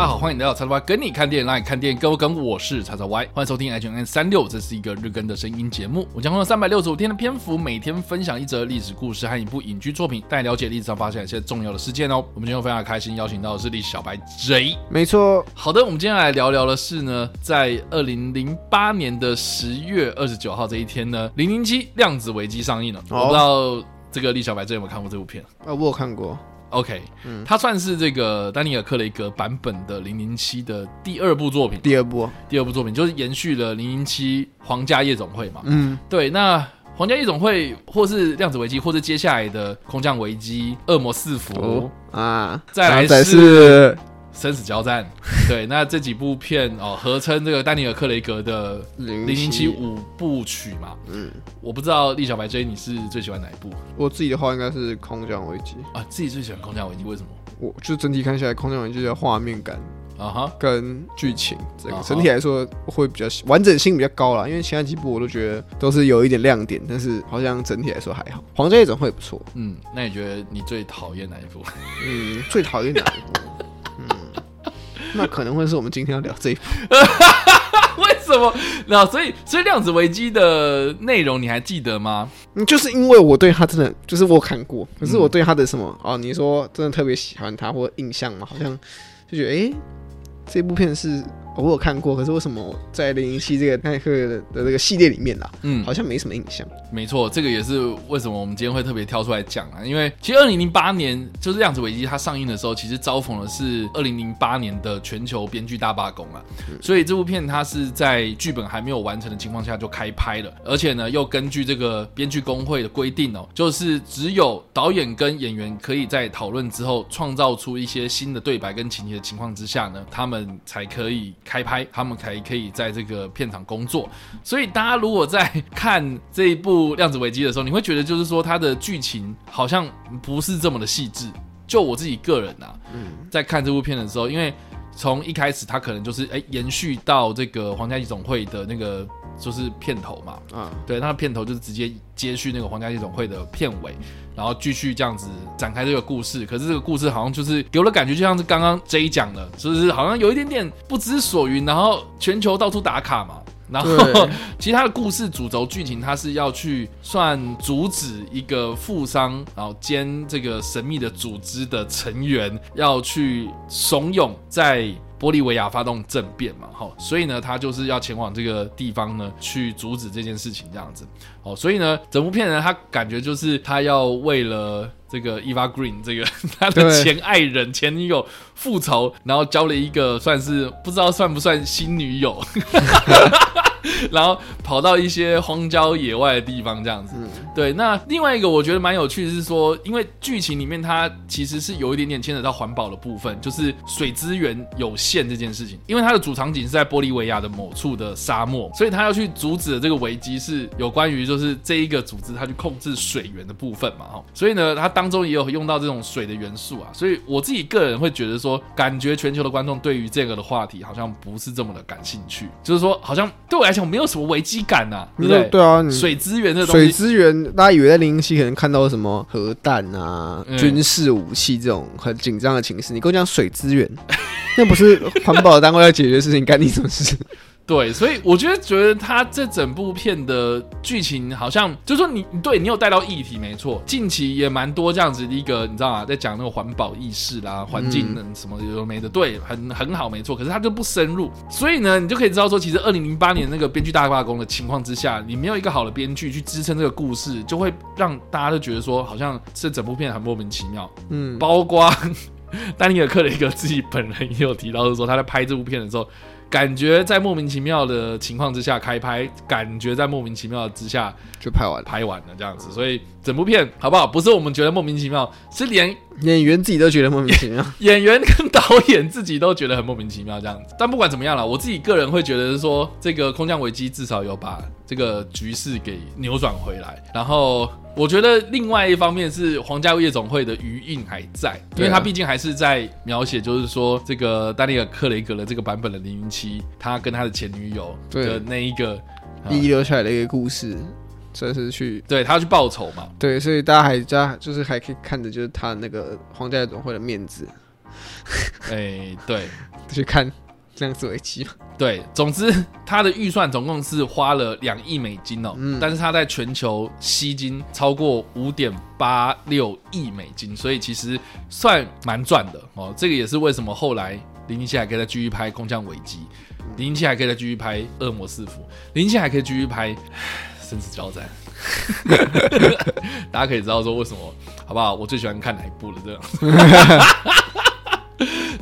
大家好，欢迎来到叉叉 Y 跟你看电影，让你看电影更跟。我是叉叉 Y，欢迎收听 H N 三六，这是一个日更的声音节目。我将用三百六十五天的篇幅，每天分享一则历史故事和一部影剧作品，带你了解历史上发生一些重要的事件哦。我们今天非常开心，邀请到的是历史小白 J。没错，好的，我们今天来聊聊的是呢，在二零零八年的十月二十九号这一天呢，零零七量子危机上映了。哦、我不知道这个历史小白 J 有没有看过这部片啊？我有看过。OK，嗯，它算是这个丹尼尔·克雷格版本的《零零七》的第二部作品。第二部，第二部作品就是延续了《零零七：皇家夜总会》嘛。嗯，对。那《皇家夜总会》或是《量子危机》，或是接下来的《空降危机》《恶魔四伏》哦、啊，再来是。生死交战，对，那这几部片哦，合称这个丹尼尔·克雷格的《零零七五部曲》嘛。嗯，我不知道李小白 J 你是最喜欢哪一部？我自己的话应该是《空降危机》啊，自己最喜欢《空降危机》，为什么？我就整体看下来，《空降危机》的画面感啊哈，跟剧情这个整体来说会比较完整性比较高啦。因为其他几部我都觉得都是有一点亮点，但是好像整体来说还好。《皇家夜总会》不错。嗯，那你觉得你最讨厌哪一部？嗯，最讨厌哪一部？那可能会是我们今天要聊这一部，为什么？那所以所以量子危机的内容你还记得吗？嗯，就是因为我对他真的就是我看过，可是我对他的什么哦？你说真的特别喜欢他或印象嘛？好像就觉得哎、欸，这部片是。我有看过，可是为什么在零零七这个耐克的的这个系列里面啦，嗯，好像没什么印象。没错，这个也是为什么我们今天会特别挑出来讲啊。因为其实二零零八年就是量子危机它上映的时候，其实遭逢的是二零零八年的全球编剧大罢工啊。嗯、所以这部片它是在剧本还没有完成的情况下就开拍了，而且呢又根据这个编剧工会的规定哦，就是只有导演跟演员可以在讨论之后创造出一些新的对白跟情节的情况之下呢，他们才可以。开拍，他们才可以在这个片场工作。所以大家如果在看这一部《量子危机》的时候，你会觉得就是说它的剧情好像不是这么的细致。就我自己个人啊，嗯，在看这部片的时候，因为从一开始它可能就是哎延续到这个《皇家夜总会》的那个就是片头嘛，嗯，对，那片头就是直接接续那个《皇家夜总会》的片尾。然后继续这样子展开这个故事，可是这个故事好像就是给我的感觉，就像是刚刚 J 讲的，就是好像有一点点不知所云，然后全球到处打卡嘛。然后 其他的故事主轴剧情，它是要去算阻止一个富商，然后兼这个神秘的组织的成员要去怂恿在。玻利维亚发动政变嘛，哈，所以呢，他就是要前往这个地方呢，去阻止这件事情，这样子，哦，所以呢，整部片呢，他感觉就是他要为了这个 Eva Green 这个 他的前爱人、前女友复仇，然后交了一个算是不知道算不算新女友。然后跑到一些荒郊野外的地方，这样子。对，那另外一个我觉得蛮有趣的是说，因为剧情里面它其实是有一点点牵扯到环保的部分，就是水资源有限这件事情。因为它的主场景是在玻利维亚的某处的沙漠，所以他要去阻止的这个危机是有关于就是这一个组织它去控制水源的部分嘛，哈。所以呢，它当中也有用到这种水的元素啊。所以我自己个人会觉得说，感觉全球的观众对于这个的话题好像不是这么的感兴趣，就是说好像对我来讲。没有什么危机感呐、啊，对不对？对啊，水资源这东西，水资源，大家以为在零零七可能看到什么核弹啊、嗯、军事武器这种很紧张的情势，你跟我讲水资源，那不是环保单位要解决的事情，干你什么事？对，所以我觉得觉得他这整部片的剧情好像，就是说你对你有带到议题没错，近期也蛮多这样子的一个，你知道吗？在讲那个环保意识啦、环境的什么有没的，对，很很好没错。可是他就不深入，所以呢，你就可以知道说，其实二零零八年那个编剧大罢工的情况之下，你没有一个好的编剧去支撑这个故事，就会让大家都觉得说，好像这整部片很莫名其妙。嗯，包括 丹尼尔·克雷格自己本人也有提到，是说他在拍这部片的时候。感觉在莫名其妙的情况之下开拍，感觉在莫名其妙之下就拍完拍完了这样子，所以整部片好不好？不是我们觉得莫名其妙，是连演员自己都觉得莫名其妙，演员跟导演自己都觉得很莫名其妙这样子。但不管怎么样了，我自己个人会觉得是说，这个空降危机至少有把这个局势给扭转回来，然后。我觉得另外一方面是皇家夜总会的余韵还在，因为他毕竟还是在描写，就是说这个丹尼尔·克雷格的这个版本的零零七，他跟他的前女友的那一个遗留下来的一个故事，算是去对他要去报仇嘛。对，所以大家还加就是还可以看着就是他那个皇家夜总会的面子。哎、欸，对，去看量子危机嘛。对，总之他的预算总共是花了两亿美金哦，嗯、但是他在全球吸金超过五点八六亿美金，所以其实算蛮赚的哦。这个也是为什么后来零零七还可以再继续拍《空降危机》，零零七还可以再继续拍《恶魔四伏》，零零七还可以继续拍《生死交战》。大家可以知道说为什么，好不好？我最喜欢看哪一部了？这样。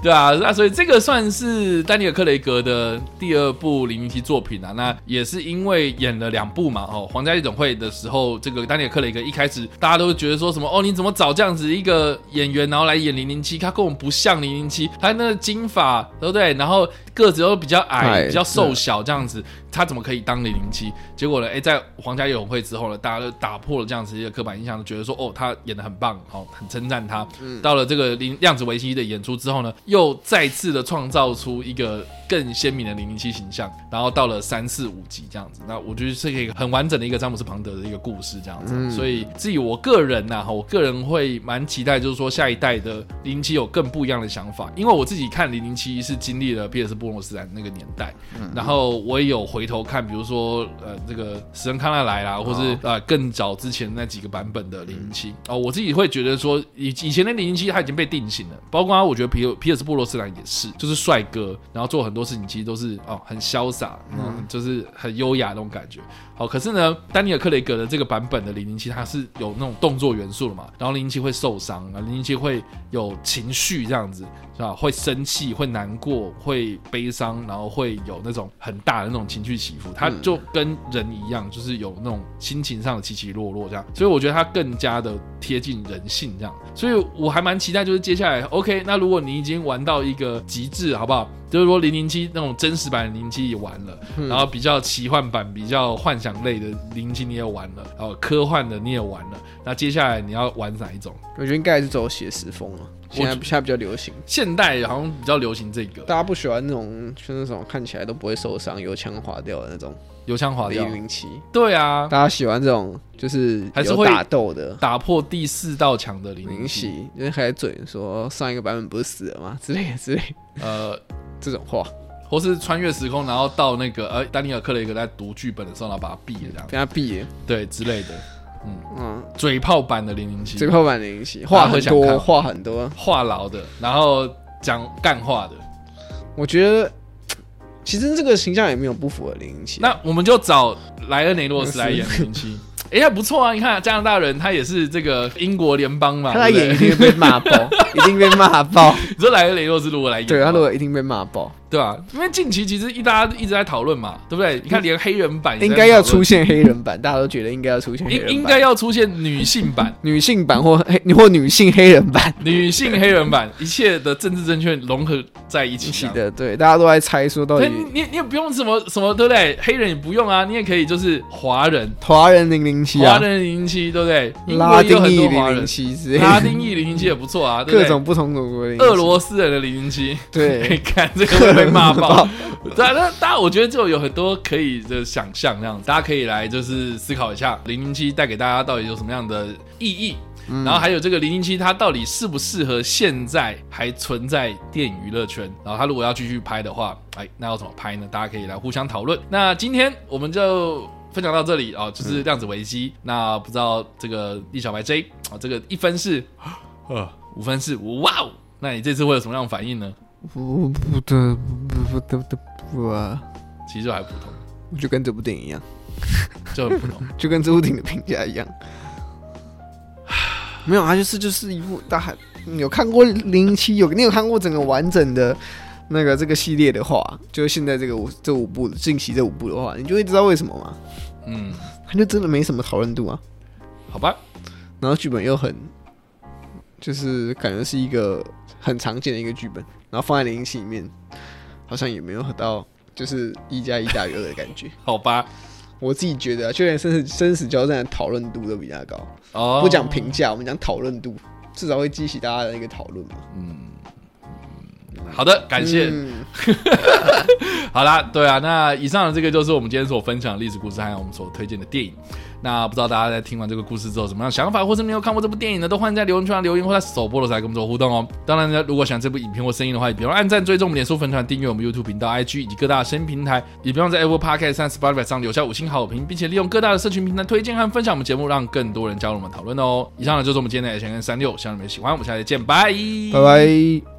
对啊，那所以这个算是丹尼尔·克雷格的第二部零零七作品啊。那也是因为演了两部嘛，哦，《皇家夜总会》的时候，这个丹尼尔·克雷格一开始大家都觉得说什么哦，你怎么找这样子一个演员，然后来演零零七？他跟我们不像零零七，他那个金发，对不对？然后个子又比较矮，比较瘦小，这样子。他怎么可以当零零七？结果呢？哎，在皇家夜总会之后呢，大家都打破了这样子一个刻板印象，觉得说哦，他演的很棒，哦，很称赞他。嗯，到了这个零量子危机的演出之后呢，又再次的创造出一个更鲜明的零零七形象。然后到了三四五集这样子，那我觉得是一个很完整的一个詹姆斯庞德的一个故事这样子。嗯，所以至于我个人呐，哈，我个人会蛮期待，就是说下一代的零零七有更不一样的想法，因为我自己看零零七是经历了皮尔斯波罗斯兰那个年代，嗯，然后我也有回。头看，比如说呃，这个史恩康纳莱啦，或是啊、呃、更早之前那几个版本的零零七哦，我自己会觉得说，以以前的零零七他已经被定型了，包括我觉得皮尔皮尔斯布罗斯兰也是，就是帅哥，然后做很多事情其实都是哦很潇洒，嗯，就是很优雅那种感觉。好，可是呢，丹尼尔·克雷格的这个版本的零零七，它是有那种动作元素的嘛，然后零零七会受伤啊，零零七会有情绪这样子。是吧？会生气，会难过，会悲伤，然后会有那种很大的那种情绪起伏。他就跟人一样，就是有那种心情上的起起落落这样。所以我觉得他更加的贴近人性这样。所以我还蛮期待，就是接下来，OK，那如果你已经玩到一个极致，好不好？就是说零零七那种真实版的零零七也玩了，然后比较奇幻版、比较幻想类的零零七你也玩了，然后科幻的你也玩了。那接下来你要玩哪一种？我觉得应该还是走写实风了。现在现在比较流行，现代好像比较流行这个，大家不喜欢那种，就那种看起来都不会受伤、油腔滑调的那种，油腔滑调零零七。对啊，大家喜欢这种，就是还是会打斗的，打破第四道墙的零零七，因为还在嘴说上一个版本不是死了吗？之类的之类，呃，这种话，或是穿越时空，然后到那个呃，丹尼尔克雷格在读剧本的时候，然后把他毙了，这样，给他毙了，对之类的。嗯。嗯，嘴炮版的零零七，嘴炮版零零七，话很多，话很多，话痨的，然后讲干话的。我觉得其实这个形象也没有不符合零零七。那我们就找莱恩雷诺斯来演零零七。哎，还不错啊！你看加拿大人，他也是这个英国联邦嘛，他演一定被骂爆，一定被骂爆。你说莱恩雷诺斯如果来演，对他如果一定被骂爆。对吧？因为近期其实一大家一直在讨论嘛，对不对？你看连黑人版应该要出现黑人版，大家都觉得应该要出现，应应该要出现女性版、女性版或黑或女性黑人版、女性黑人版，一切的政治正确融合在一起的。对，大家都在猜说到底，你你也不用什么什么，对不对？黑人也不用啊，你也可以就是华人，华人零零七，华人零零七，对不对？拉丁裔零零七之类，拉丁裔零零七也不错啊，各种不同的俄罗斯人的零零七，对，看这个会被骂爆。对啊，那大家我觉得就有很多可以的想象，这样子大家可以来就是思考一下零零七带给大家到底有什么样的意义，嗯、然后还有这个零零七它到底适不适合现在还存在电影娱乐圈，然后它如果要继续拍的话，哎，那要怎么拍呢？大家可以来互相讨论。那今天我们就分享到这里啊，就是量子危机。嗯、那不知道这个易小白 J 啊，这个一分是呃 五分是哇哦，那你这次会有什么样的反应呢？不不的不不不不不啊，其实还普通，就跟这部电影一样，就很普通，就跟这部电影的评价一样。没有啊，就是就是一部大海。你有看过零七？有你有看过整个完整的那个这个系列的话，就是现在这个五这五部近期这五部的话，你就会知道为什么吗？嗯，它就真的没什么讨论度啊。好吧，然后剧本又很，就是感觉是一个很常见的一个剧本。然后放在零零七里面，好像也没有到就是一加一大于二的感觉。好吧，我自己觉得，就连生死生死交战的讨论度都比较高。哦，不讲评价，我们讲讨论度，至少会激起大家的一个讨论嘛。嗯，好的，感谢。嗯 好啦，对啊，那以上的这个就是我们今天所分享的历史故事，还有我们所推荐的电影。那不知道大家在听完这个故事之后，什么样的想法，或是没有看过这部电影呢？都欢迎在留言区上留言，或在首播的时候来跟我们做互动哦。当然呢，如果喜欢这部影片或声音的话，也别忘按赞、追踪我们脸书粉团、订阅我们 YouTube 频道、IG 以及各大声音平台，也别忘在 Apple Podcast 和 Spotify 上留下五星好评，并且利用各大的社群平台推荐和分享我们节目，让更多人加入我们讨论哦。以上呢就是我们今天的 H&M 365，希望你们喜欢，我们下期再见，拜拜拜。